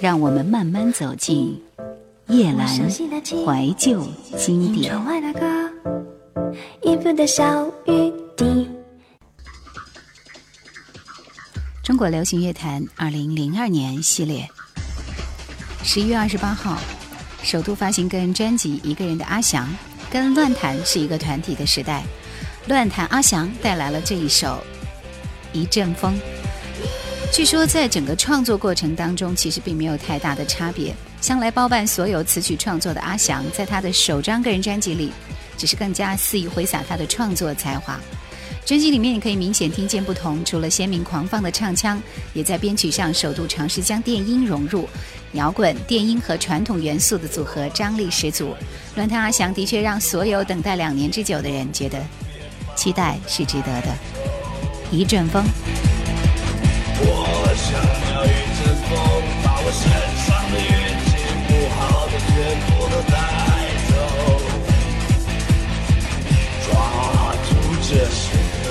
让我们慢慢走进叶阑怀旧经典。中国流行乐坛二零零二年系列，十一月二十八号，首度发行个人专辑《一个人的阿翔》，跟乱弹是一个团体的时代。乱弹阿翔带来了这一首《一阵风》。据说，在整个创作过程当中，其实并没有太大的差别。向来包办所有词曲创作的阿翔，在他的首张个人专辑里，只是更加肆意挥洒他的创作才华。专辑里面你可以明显听见不同，除了鲜明狂放的唱腔，也在编曲上首度尝试将电音融入，摇滚、电音和传统元素的组合，张力十足。乱弹阿翔的确让所有等待两年之久的人觉得，期待是值得的。一阵风。我想要一阵风，把我身上的运气不好的全部都带走。抓住这时刻，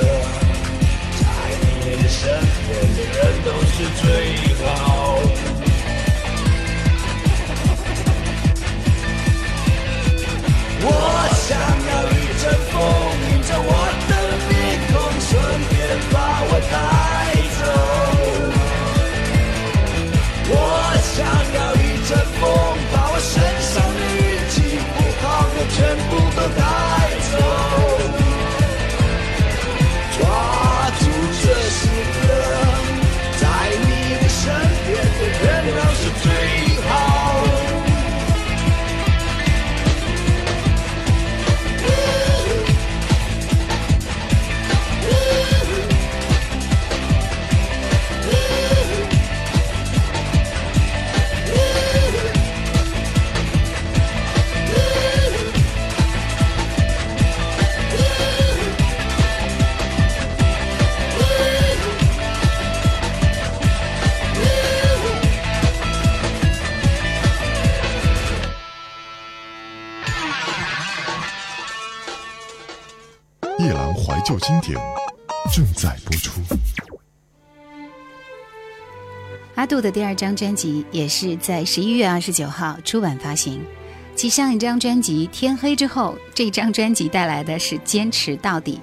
在你的身边的人都是最好。我想要一阵风，迎着我的面孔，顺便把我带想要一阵风，把我身上的运气不好的全部阿杜的第二张专辑也是在十一月二十九号出版发行。继上一张专辑《天黑之后》，这张专辑带来的是坚持到底。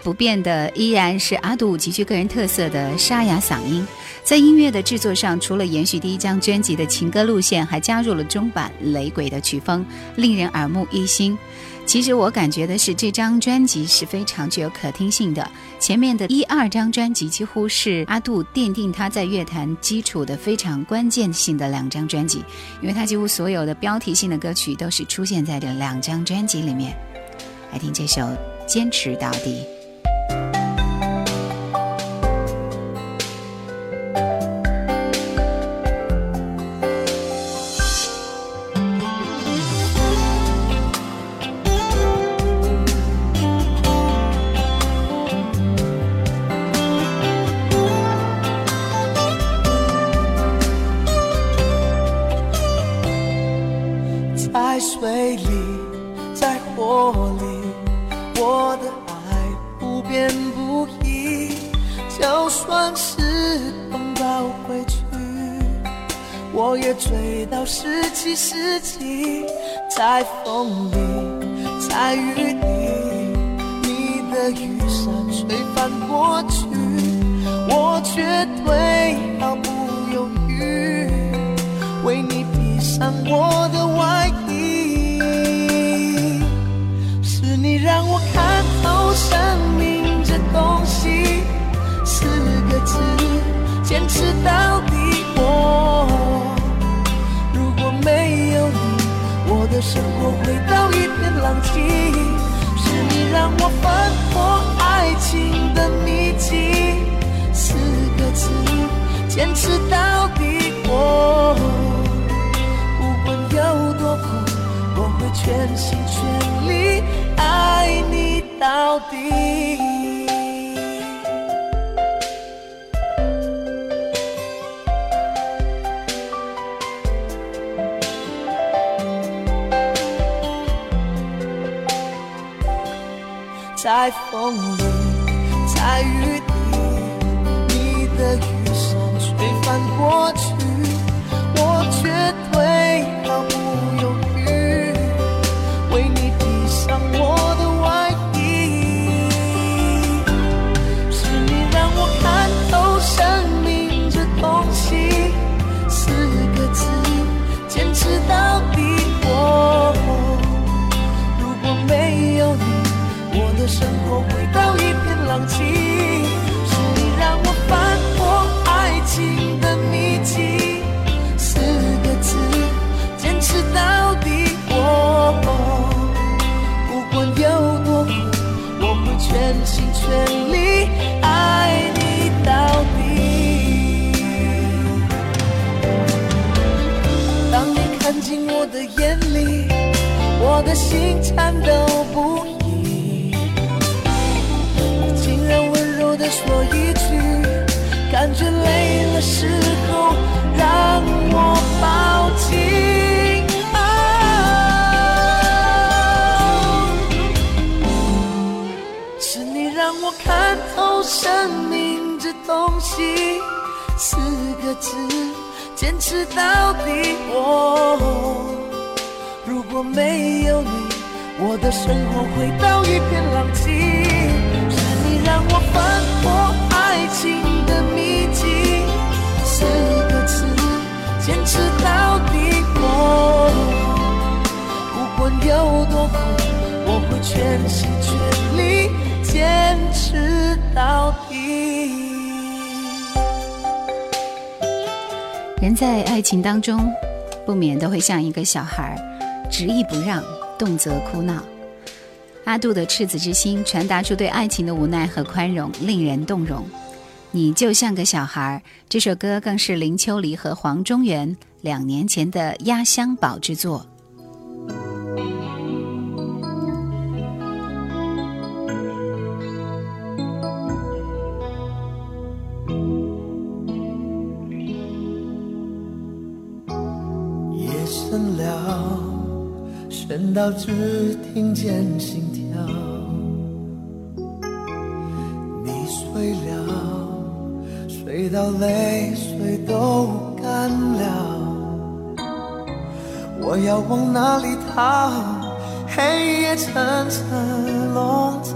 不变的依然是阿杜极具个人特色的沙哑嗓音。在音乐的制作上，除了延续第一张专辑的情歌路线，还加入了中版雷鬼的曲风，令人耳目一新。其实我感觉的是，这张专辑是非常具有可听性的。前面的一二张专辑几乎是阿杜奠定他在乐坛基础的非常关键性的两张专辑，因为他几乎所有的标题性的歌曲都是出现在这两张专辑里面。来听这首《坚持到底》。追到十七世纪。在风里，在雨里，你的雨伞吹翻过去，我绝对毫不犹豫。为你披上我的外衣。是你让我看透生命这东西，四个字，坚持到的生活回到一片狼藉。是你让我翻破爱情的秘籍，四个字，坚持到底。我不管有多苦，我会全心全力爱你到底。在风里，在雨里，你的雨伞吹翻过去，我却放弃。是你让我翻破爱情的秘籍，四个字，坚持到底。我不管有多苦，我会全心全力爱你到底。当你看进我的眼里，我的心颤抖不说一句，感觉累了时候让我抱紧。啊是你让我看透生命这东西，四个字，坚持到底。我如果没有你，我的生活会到一片狼藉。让我翻破爱情的秘籍，四个字，坚持到底。我不管有多苦，我会全心全力坚持到底。人在爱情当中，不免都会像一个小孩，执意不让，动辄哭闹。阿杜的赤子之心传达出对爱情的无奈和宽容，令人动容。你就像个小孩儿，这首歌更是林秋离和黄中原两年前的压箱宝之作。等到只听见心跳。你睡了，睡到泪水都干了。我要往哪里逃？黑夜层层笼罩。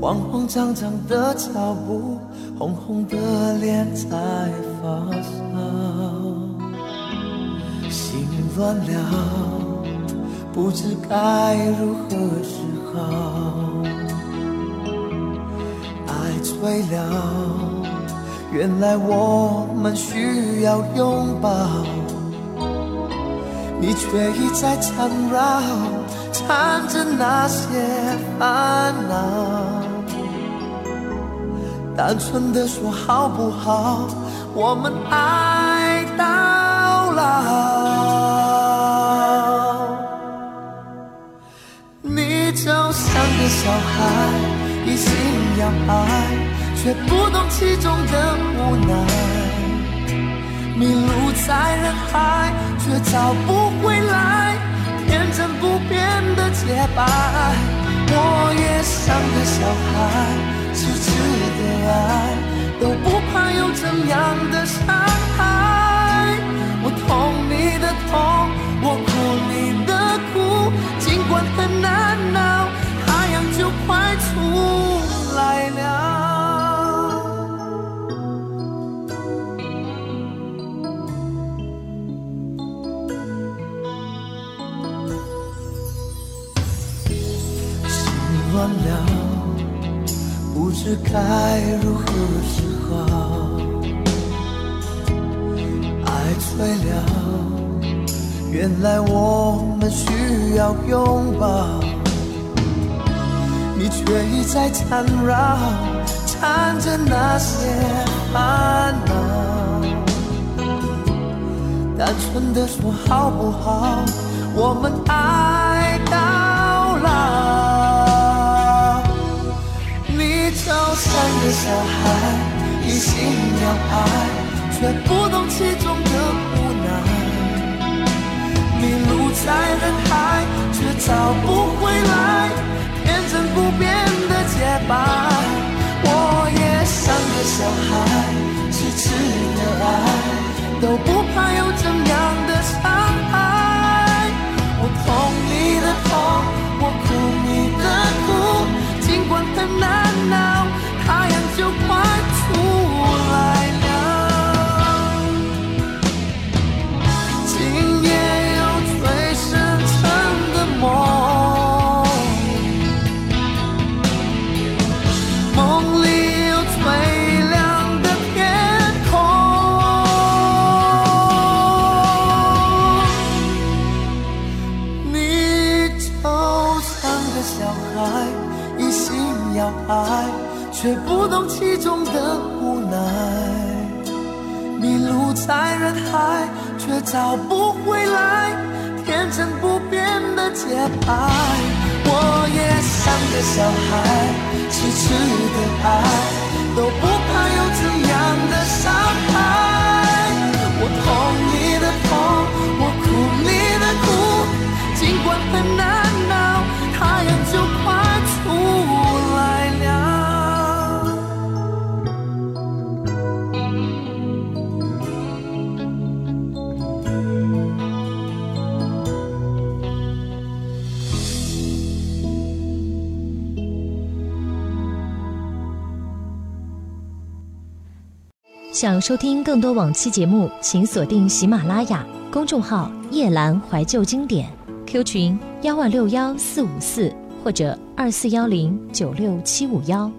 慌慌张张的脚步，红红的脸在发烧，心乱了，不知该如何是好。爱醉了，原来我们需要拥抱，你却一再缠绕，缠着那些烦恼。单纯的说好不好？我们爱小孩，一心要爱，却不懂其中的无奈。迷路在人海，却找不回来天真不变的洁白。我也像个小孩。痴痴的爱，都不怕有怎样的伤害。我痛你的痛，我哭你的苦，尽管很难耐，知该如何是好，爱醉了，原来我们需要拥抱，你却一再缠绕，缠着那些烦恼。单纯的说好不好？我们爱像个小孩，一心要爱，却不懂其中的无奈。迷路在人海，却找不回来天真不变的洁白。我也像个小孩，痴痴的爱，都不怕有怎样的伤害。我痛你的痛，我哭你的苦。尽管很难想收听更多往期节目，请锁定喜马拉雅公众号“夜阑怀旧经典 ”，Q 群幺万六幺四五四或者二四幺零九六七五幺。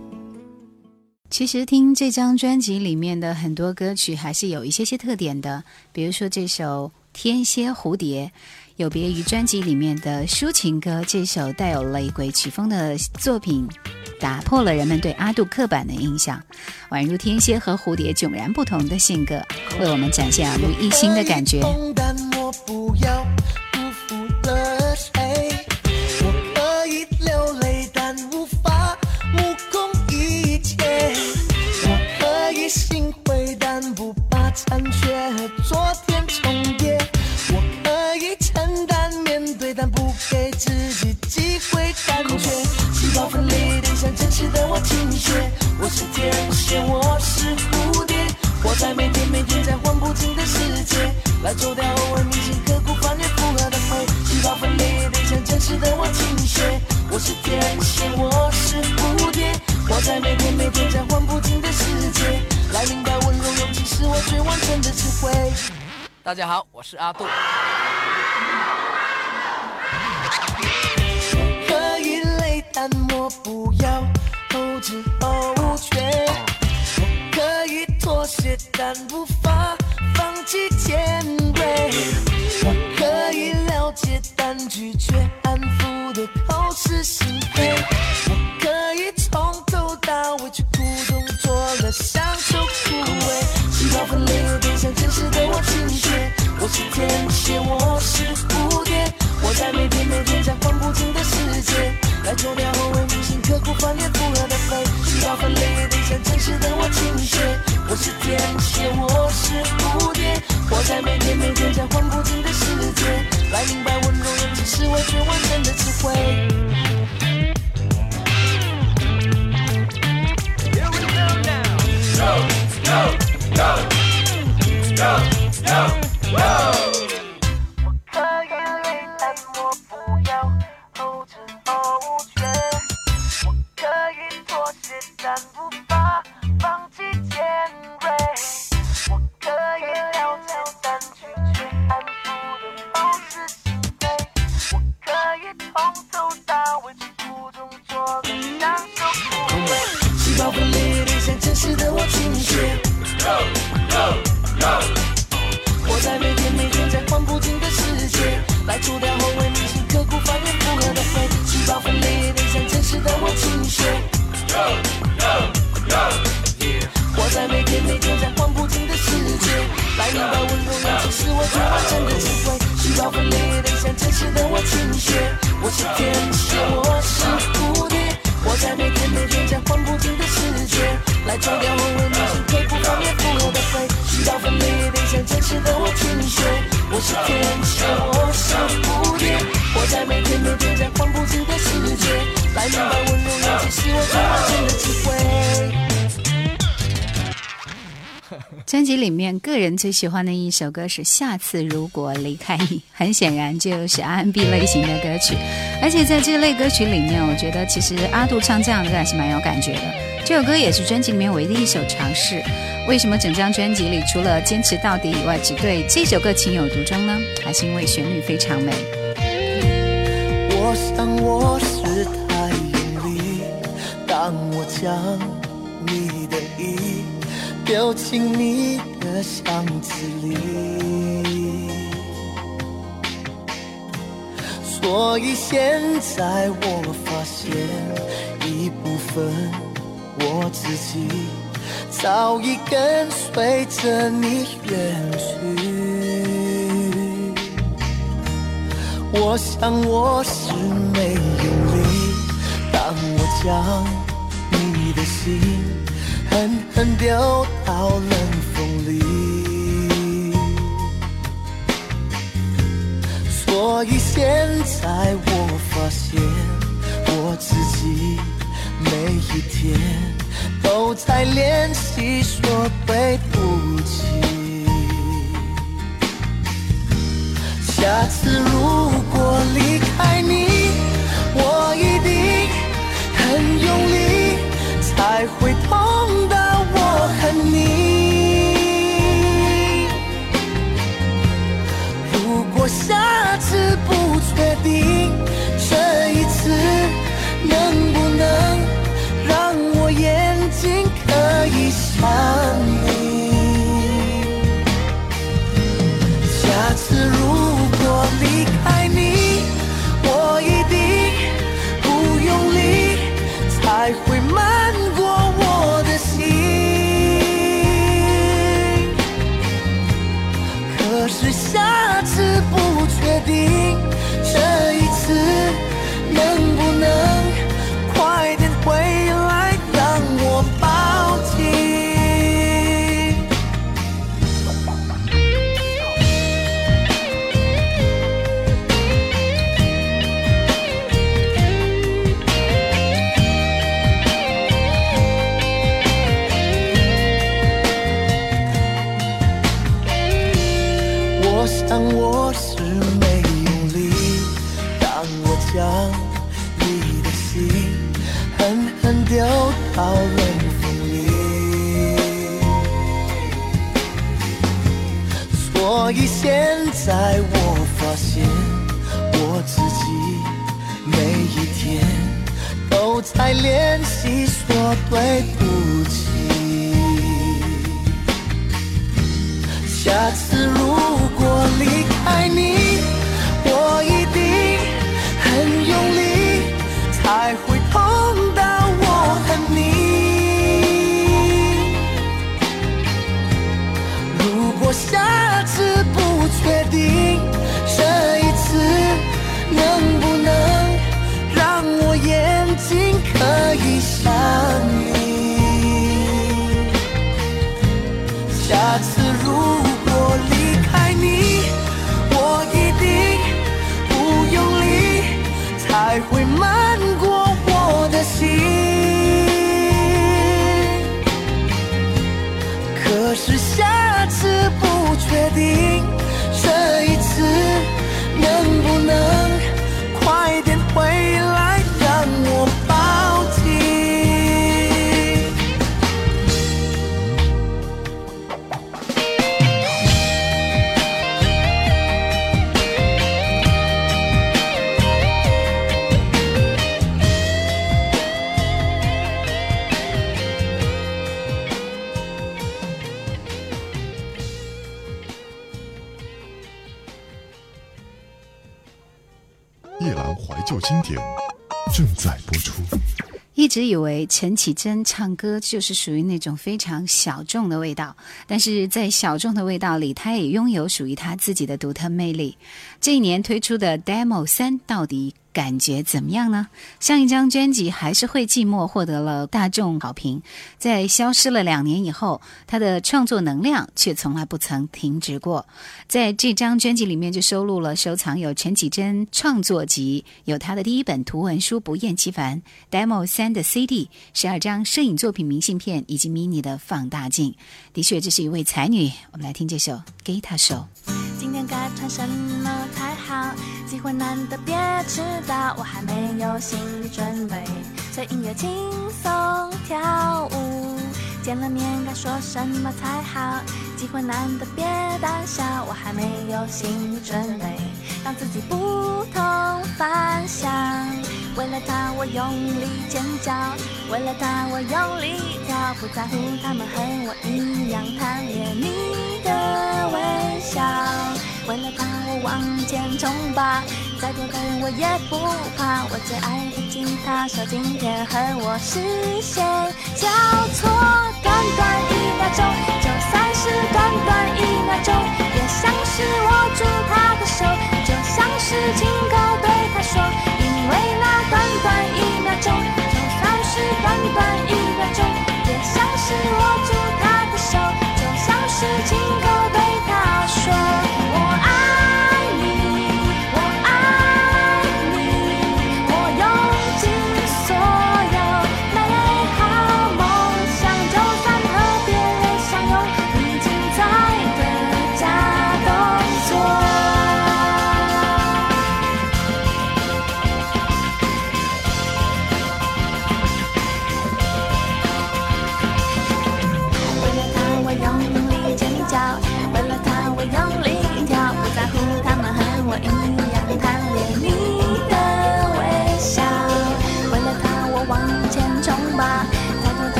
其实听这张专辑里面的很多歌曲还是有一些些特点的，比如说这首《天蝎蝴蝶》，有别于专辑里面的抒情歌，这首带有雷鬼曲风的作品，打破了人们对阿杜刻板的印象，宛如天蝎和蝴蝶迥然不同的性格，为我们展现耳目一新的感觉。大家好，我是阿杜。可以不要可以妥协，但无还原复合的美，需要分裂的像真实的我倾斜。我是天蝎，我是蝴蝶，活在每天每天在换不停的世界，来明白温柔只是我最完整的智慧。Go, go, go, go, go, go. 专辑里面个人最喜欢的一首歌是《下次如果离开你》，很显然就是 R&B 类型的歌曲，而且在这类歌曲里面，我觉得其实阿杜唱这样的歌还是蛮有感觉的。这首歌也是专辑里面唯一的一首尝试。为什么整张专辑里除了坚持到底以外，只对这首歌情有独钟呢？还是因为旋律非常美。我想我是太，当我将丢进你的箱子里，所以现在我发现一部分我自己早已跟随着你远去。我想我是没有力，当我将你的心狠狠丢到冷风里。所以现在我发现，我自己每一天都在练习说对不起。下次如果离开你，我一定很用力，才会直以为陈绮贞唱歌就是属于那种非常小众的味道，但是在小众的味道里，她也拥有属于她自己的独特魅力。这一年推出的 Demo 三到底感觉怎么样呢？上一张专辑《还是会寂寞》获得了大众好评，在消失了两年以后，她的创作能量却从来不曾停止过。在这张专辑里面就收录了收藏有陈绮贞创作集，有她的第一本图文书《不厌其烦》，Demo 三的 CD，十二张摄影作品明信片以及 mini 的放大镜。的确，这是一位才女。我们来听这首《给她手》。今天该穿什么才好？机会难得，别迟到，我还没有心理准备，随音乐轻松跳舞。见了面该说什么才好？机会难得，别胆小，我还没有心理准备，让自己不同凡响。为了他，我用力尖叫；为了他，我用力跳，不在乎他们和我一样贪恋你的微笑。为了他，我往前冲吧，再多的人我也不怕，我最爱的吉他手今天和我视线交错，短短一秒钟，就算是短短一秒钟，也像是握住他的手，就像是亲口对他说，因为那短短一秒钟，就算是短短一秒钟，也像是握住他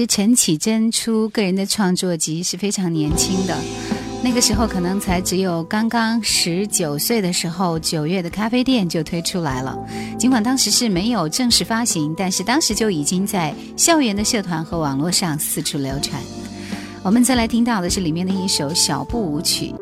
实陈绮贞出个人的创作集是非常年轻的，那个时候可能才只有刚刚十九岁的时候，九月的咖啡店就推出来了。尽管当时是没有正式发行，但是当时就已经在校园的社团和网络上四处流传。我们再来听到的是里面的一首小步舞曲。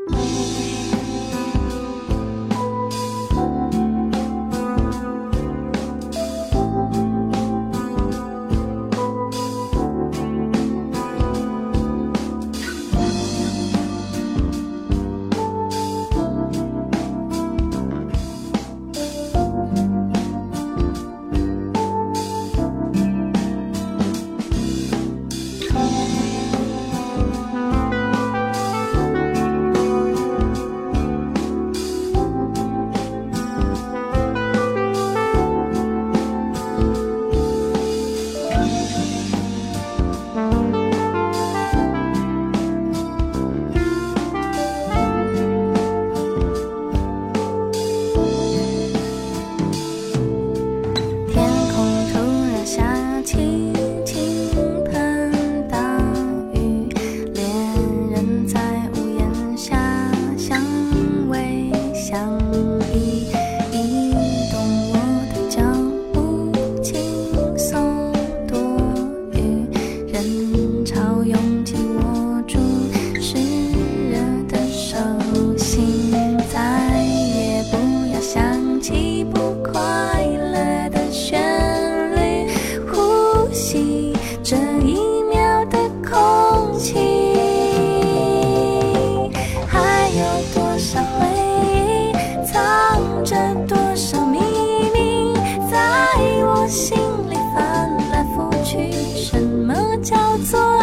叫做